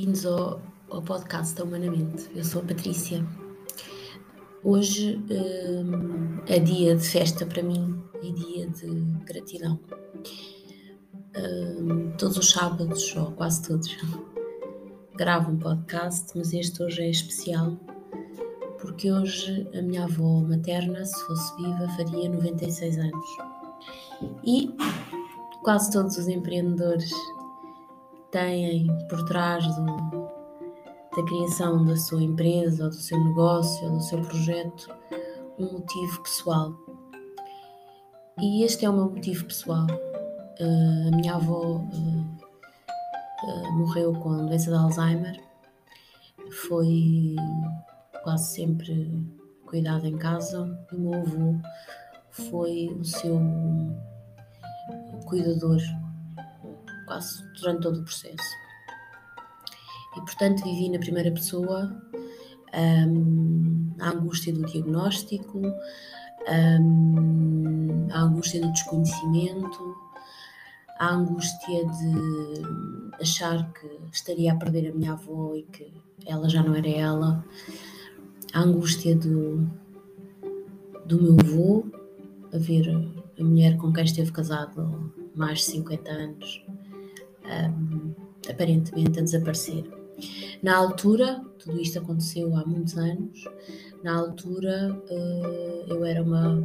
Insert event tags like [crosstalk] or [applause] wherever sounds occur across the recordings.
Bem-vindos ao, ao, podcast da Humanamente. Eu sou a Patrícia. Hoje hum, é dia de festa para mim e dia de gratidão. Hum, todos os sábados, ou quase todos, [laughs] gravo um podcast, mas este hoje é especial porque hoje a minha avó materna, se fosse viva, faria 96 anos. E quase todos os empreendedores têm por trás da criação da sua empresa, ou do seu negócio, ou do seu projeto, um motivo pessoal. E este é o meu motivo pessoal. Uh, a minha avó uh, uh, morreu com doença de Alzheimer. Foi quase sempre cuidado em casa. E o meu avô foi o seu cuidador quase durante todo o processo. E portanto vivi na primeira pessoa um, a angústia do diagnóstico, um, a angústia do desconhecimento, a angústia de achar que estaria a perder a minha avó e que ela já não era ela, a angústia do, do meu avô, a ver a mulher com quem esteve casado mais de 50 anos, aparentemente a desaparecer. Na altura, tudo isto aconteceu há muitos anos, na altura uh, eu era uma,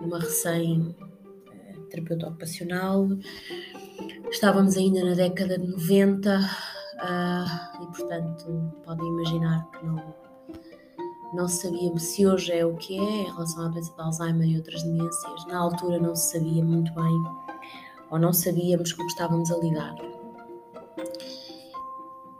uma recém eh, ocupacional, estávamos ainda na década de 90 uh, ah, e, portanto, podem imaginar que não, não sabíamos se hoje é o que é em relação à doença de Alzheimer e outras demências. Na altura não se sabia muito bem ou não sabíamos como estávamos a lidar.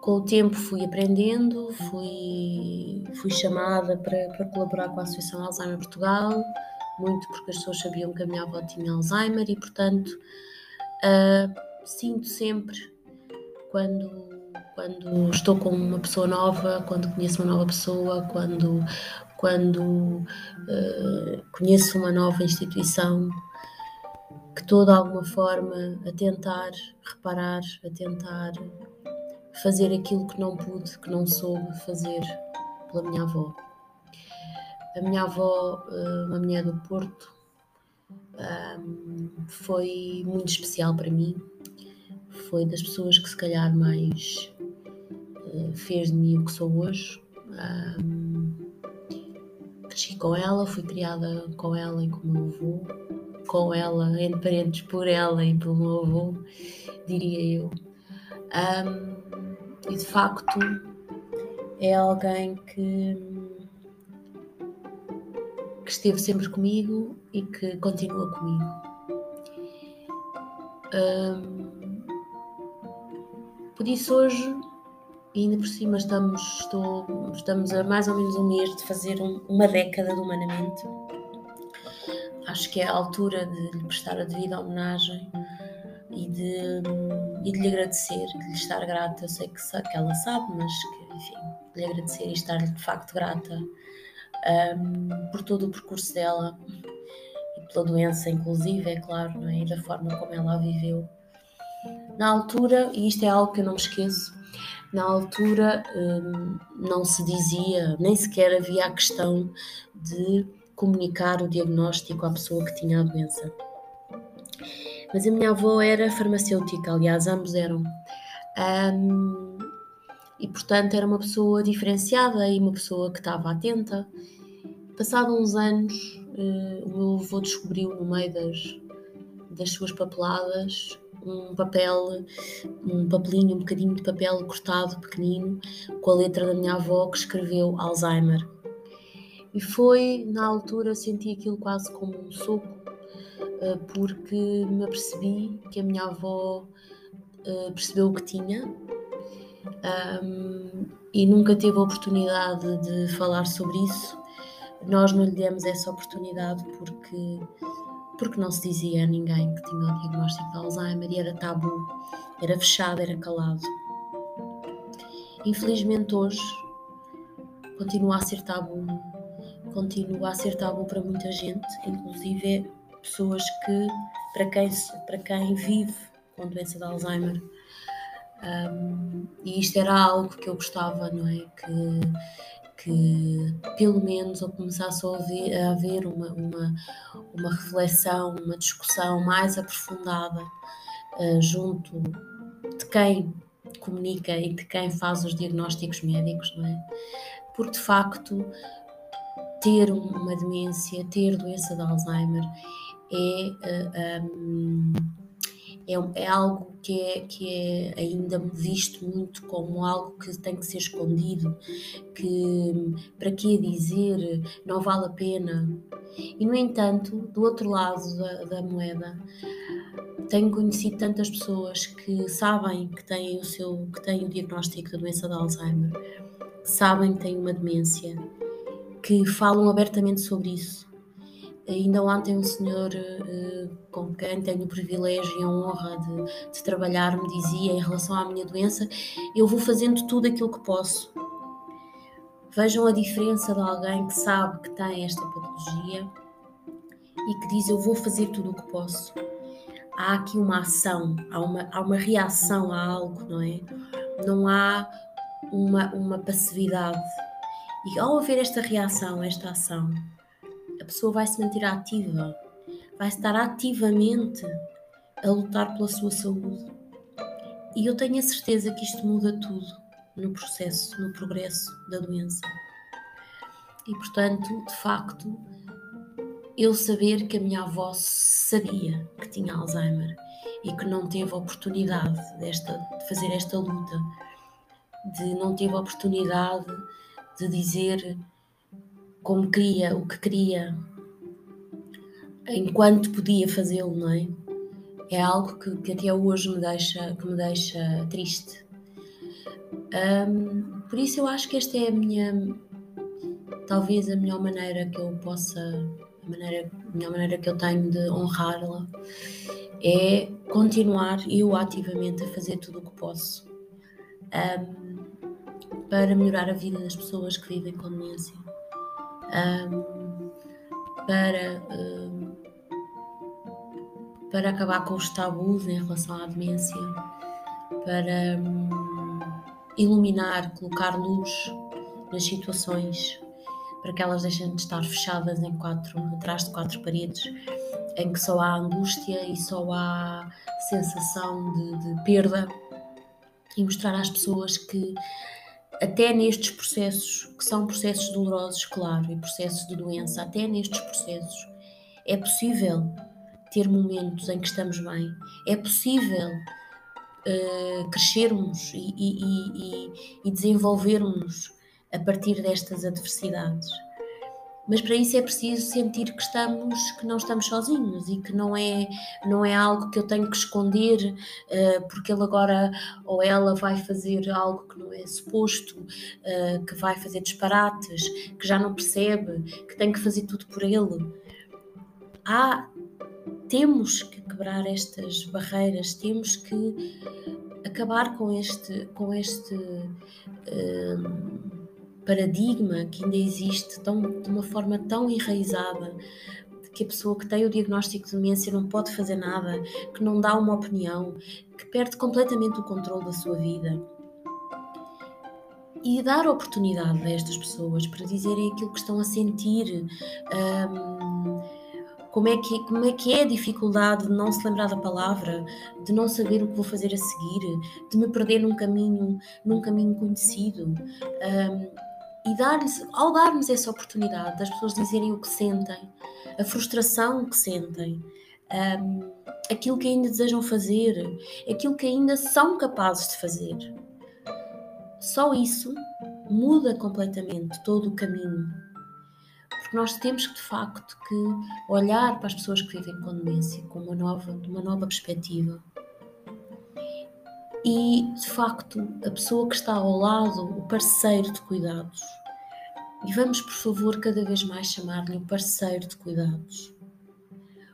Com o tempo fui aprendendo, fui, fui chamada para, para colaborar com a Associação Alzheimer Portugal, muito porque as pessoas sabiam que a minha avó tinha Alzheimer e, portanto, uh, sinto sempre quando quando estou com uma pessoa nova, quando conheço uma nova pessoa, quando, quando uh, conheço uma nova instituição, que estou de alguma forma a tentar reparar, a tentar fazer aquilo que não pude, que não soube fazer pela minha avó. A minha avó, uma mulher do Porto, foi muito especial para mim. Foi das pessoas que se calhar mais eh, fez de mim o que sou hoje. Cresci com ela, fui criada com ela e com o meu avô com ela, entre parentes por ela e pelo meu avô, diria eu. Um, e de facto é alguém que, que esteve sempre comigo e que continua comigo. Um, por isso hoje, ainda por cima estamos, estou, estamos a mais ou menos um mês de fazer um, uma década de Humanamente acho que é a altura de lhe prestar a devida homenagem e de, e de lhe agradecer, de lhe estar grata. Eu sei que, que ela sabe, mas que, enfim, de lhe agradecer e estar-lhe de facto grata um, por todo o percurso dela e pela doença, inclusive, é claro, não é? e da forma como ela a viveu. Na altura, e isto é algo que eu não me esqueço, na altura um, não se dizia, nem sequer havia a questão de comunicar o diagnóstico à pessoa que tinha a doença. Mas a minha avó era farmacêutica, aliás, ambos eram. Um, e portanto era uma pessoa diferenciada e uma pessoa que estava atenta. Passado uns anos, uh, o meu avô descobriu no meio das, das suas papeladas um papel, um papelinho, um bocadinho de papel cortado pequenino com a letra da minha avó que escreveu Alzheimer. E foi, na altura, senti aquilo quase como um soco, eh, porque me apercebi que a minha avó eh, percebeu o que tinha e nunca teve a oportunidade de falar sobre isso. Nós não lhe demos essa oportunidade porque, porque não se dizia a ninguém que tinha o diagnóstico de Alzheimer e era tabu, era fechado, era calado. Infelizmente hoje continua a ser tabu continua a ser tabu para muita gente, inclusive pessoas que, para quem, para quem vive com doença de Alzheimer, Um, e isto era algo que eu gostava, não é? Que, que pelo menos eu começasse a, ouvir, a haver uma, uma, uma reflexão, uma discussão mais aprofundada uh, junto de quem comunica e de quem faz os diagnósticos médicos, não é? Porque de facto ter uma demência, ter doença de Alzheimer é, uh, eh, um, é, é, algo que é, que é ainda visto muito como algo que tem que ser escondido, que para que dizer não vale a pena. E no entanto, do outro lado da, da moeda, tenho conhecido tantas pessoas que sabem que têm o seu que têm o diagnóstico da doença de Alzheimer, sabem que têm uma demência, que falam abertamente sobre isso. Ainda ontem um senhor uh, com quem tenho o privilégio e a honra de, de trabalhar me dizia em relação à minha doença, eu vou fazendo tudo aquilo que posso. Vejam a diferença de alguém que sabe que tem esta patologia e que diz eu vou fazer tudo o que posso há aqui uma ação, há uma, há uma reação a algo, não é? Não há uma, uma passividade. E ao haver esta reação, esta ação, a pessoa vai se manter ativa, vai estar ativamente a lutar pela sua saúde. E eu tenho a certeza que isto muda tudo no processo, no progresso da doença. E portanto, de facto, eu saber que a minha avó sabia que tinha Alzheimer e que não teve oportunidade desta, de fazer esta luta, de não teve oportunidade de dizer como queria, o que queria, enquanto podia fazê-lo, não é? É algo que, que, até hoje me deixa, que me deixa triste. Um, por isso eu acho que esta é a minha, talvez a melhor maneira que eu possa maneira, a melhor maneira que eu tenho de honrá-la é continuar eu ativamente a fazer tudo o que posso um, para melhorar a vida das pessoas que vivem com demência, um, para, um, para acabar com os tabus em relação à demência, para hum, iluminar, colocar luz nas situações para que elas deixem de estar fechadas em quatro, atrás de quatro paredes, em que só há angústia e só há sensação de, de perda, e mostrar às pessoas que até nestes processos, que são processos dolorosos, claro, e processos de doença, até nestes processos é possível ter momentos em que estamos bem, é possível uh, crescermos e, e, e, e desenvolvermos a partir destas adversidades. Mas para isso é preciso sentir que estamos, que não estamos sozinhos e que não é, não é algo que eu tenho que esconder uh, porque ele agora ou ela vai fazer algo que não é suposto, uh, que vai fazer disparates, que já não percebe, que tem que fazer tudo por ele. Há, temos que quebrar estas barreiras, temos que acabar com este, com este uh, paradigma que ainda existe tão, de uma forma tão enraizada que a pessoa que tem o diagnóstico de demência não pode fazer nada, que não dá uma opinião, que perde completamente o controle da sua vida. E dar oportunidade a estas pessoas para dizerem aquilo que estão a sentir. Um, como é, que, como é que é a dificuldade de não se lembrar da palavra, de não saber o que vou fazer a seguir, de me perder num caminho, num caminho conhecido. Um, e dar-lhes, ao darmos essa oportunidade das pessoas dizerem o que sentem, a frustração que sentem, um, aquilo que ainda desejam fazer, aquilo que ainda são capazes de fazer, só isso muda completamente todo o caminho. Porque nós temos que, de facto, que olhar para as pessoas que vivem com demência com uma nova, uma nova perspectiva e, de facto, a pessoa que está ao lado, o parceiro de cuidados. E vamos, por favor, cada vez mais chamar-lhe o parceiro de cuidados.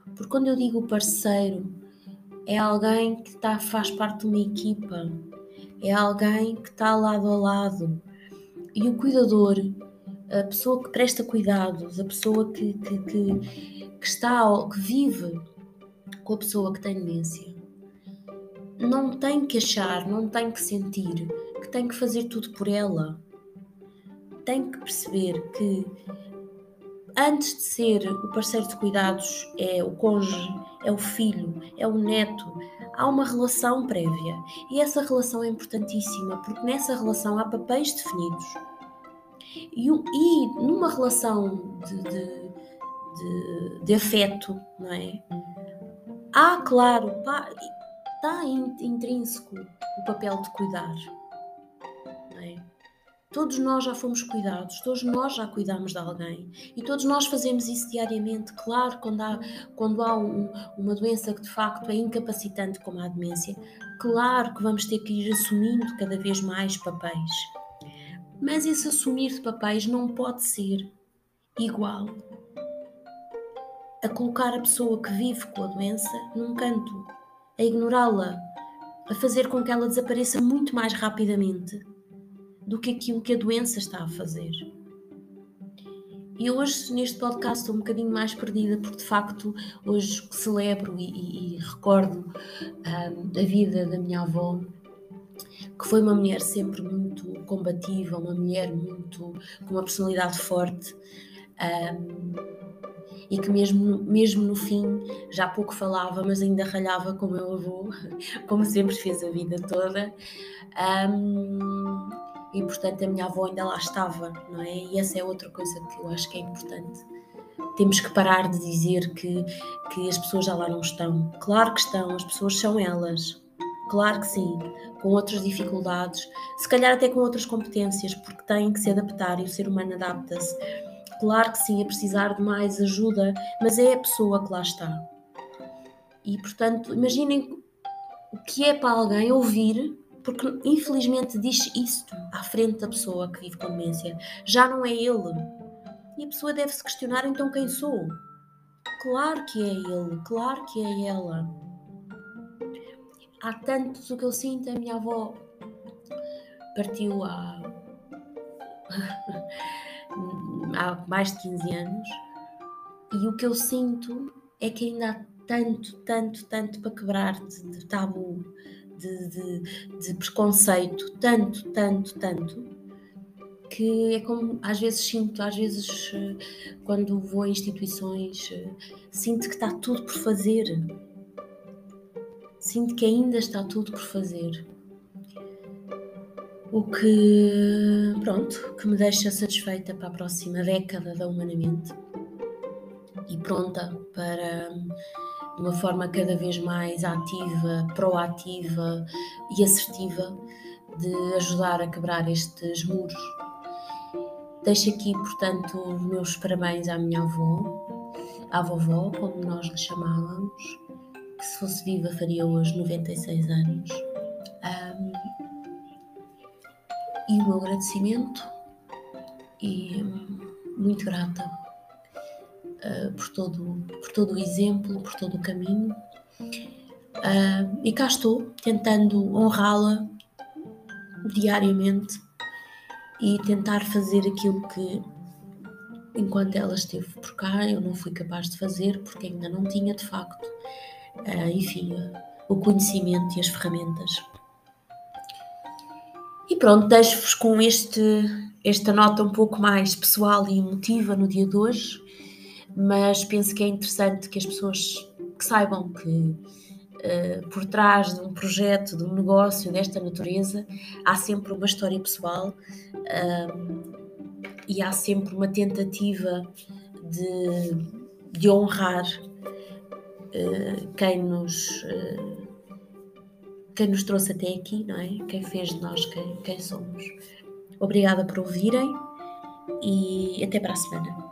Porque quando eu digo parceiro, é alguém que está, faz parte de uma equipa, é alguém que está lado a lado. E o cuidador, a pessoa que presta cuidados, a pessoa que, que, que, que está, que vive com a pessoa que tem demência, não tem que achar, não tem que sentir que tem que fazer tudo por ela. Tem que perceber que antes de ser o parceiro de cuidados, é o cônjuge, é o filho, é o neto, há uma relação prévia. E essa relação é importantíssima, porque nessa relação há papéis definidos. E, e numa relação de, de, de, de, afeto, não é? Há, claro, está intrínseco o papel de cuidar. Todos nós já fomos cuidados, todos nós já cuidamos de alguém e todos nós fazemos isso diariamente. Claro, quando há, quando há um, uma doença que de facto é incapacitante, como a demência, claro que vamos ter que ir assumindo cada vez mais papéis. Mas esse assumir de papéis não pode ser igual a colocar a pessoa que vive com a doença num canto, a ignorá-la, a fazer com que ela desapareça muito mais rapidamente do que aquilo que a doença está a fazer. E hoje, neste podcast, estou um bocadinho mais perdida, porque de facto hoje celebro e, e, e recordo um, a vida da minha avó, que foi uma mulher sempre muito combativa, uma mulher muito com uma personalidade forte. Um, e que mesmo, mesmo no fim já pouco falava, mas ainda ralhava com o meu avô, [laughs] como sempre fez a vida toda. Um, e portanto a minha avó ainda lá estava, não é? E essa é outra coisa que eu acho que é importante. Temos que parar de dizer que, que as pessoas já lá não estão. Claro que estão, as pessoas são elas. Claro que sim, com outras dificuldades, se calhar até com outras competências, porque têm que se adaptar e o ser humano adapta-se Claro que sim, a precisar de mais ajuda, mas é a pessoa que lá está. E portanto, imaginem o que é para alguém ouvir, porque infelizmente diz isto à frente da pessoa que vive com demência. Já não é ele. E a pessoa deve se questionar então quem sou. Claro que é ele, claro que é ela. Há tantos o que eu sinto, a minha avó partiu há [laughs] há mais de 15 anos, e o que eu sinto é que ainda há tanto, tanto, tanto para quebrar de, de tabu, de, de, de, preconceito, tanto, tanto, tanto, que é como às vezes sinto, às vezes quando vou a instituições, sinto que está tudo por fazer. Sinto que ainda está tudo por fazer. O que, pronto, que me deixa satisfeita para a próxima década da Humanamente e pronta para, de uma forma cada vez mais ativa, proativa e assertiva, de ajudar a quebrar estes muros. Deixo aqui, portanto, os meus parabéns à minha avó, à vovó, como nós lhe chamávamos, que se fosse viva faria hoje 96 anos. Um, e o meu agradecimento e hum, muito grata uh, por, todo, por todo o exemplo, por todo o caminho. Uh, e cá estou, tentando honrá-la diariamente e tentar fazer aquilo que, enquanto ela esteve por cá, eu não fui capaz de fazer, porque ainda não tinha de facto, uh, enfim, o conhecimento e as ferramentas e pronto, deixo-vos com este, esta nota um pouco mais pessoal e emotiva no dia de hoje, mas penso que é interessante que as pessoas que saibam que uh, por trás de um projeto, de um negócio desta natureza, há sempre uma história pessoal uh, e há sempre uma tentativa de, de honrar uh, quem nos quem nos trouxe até aqui, não é? Quem fez de nós quem, quem somos. Obrigada por ouvirem e até para a semana.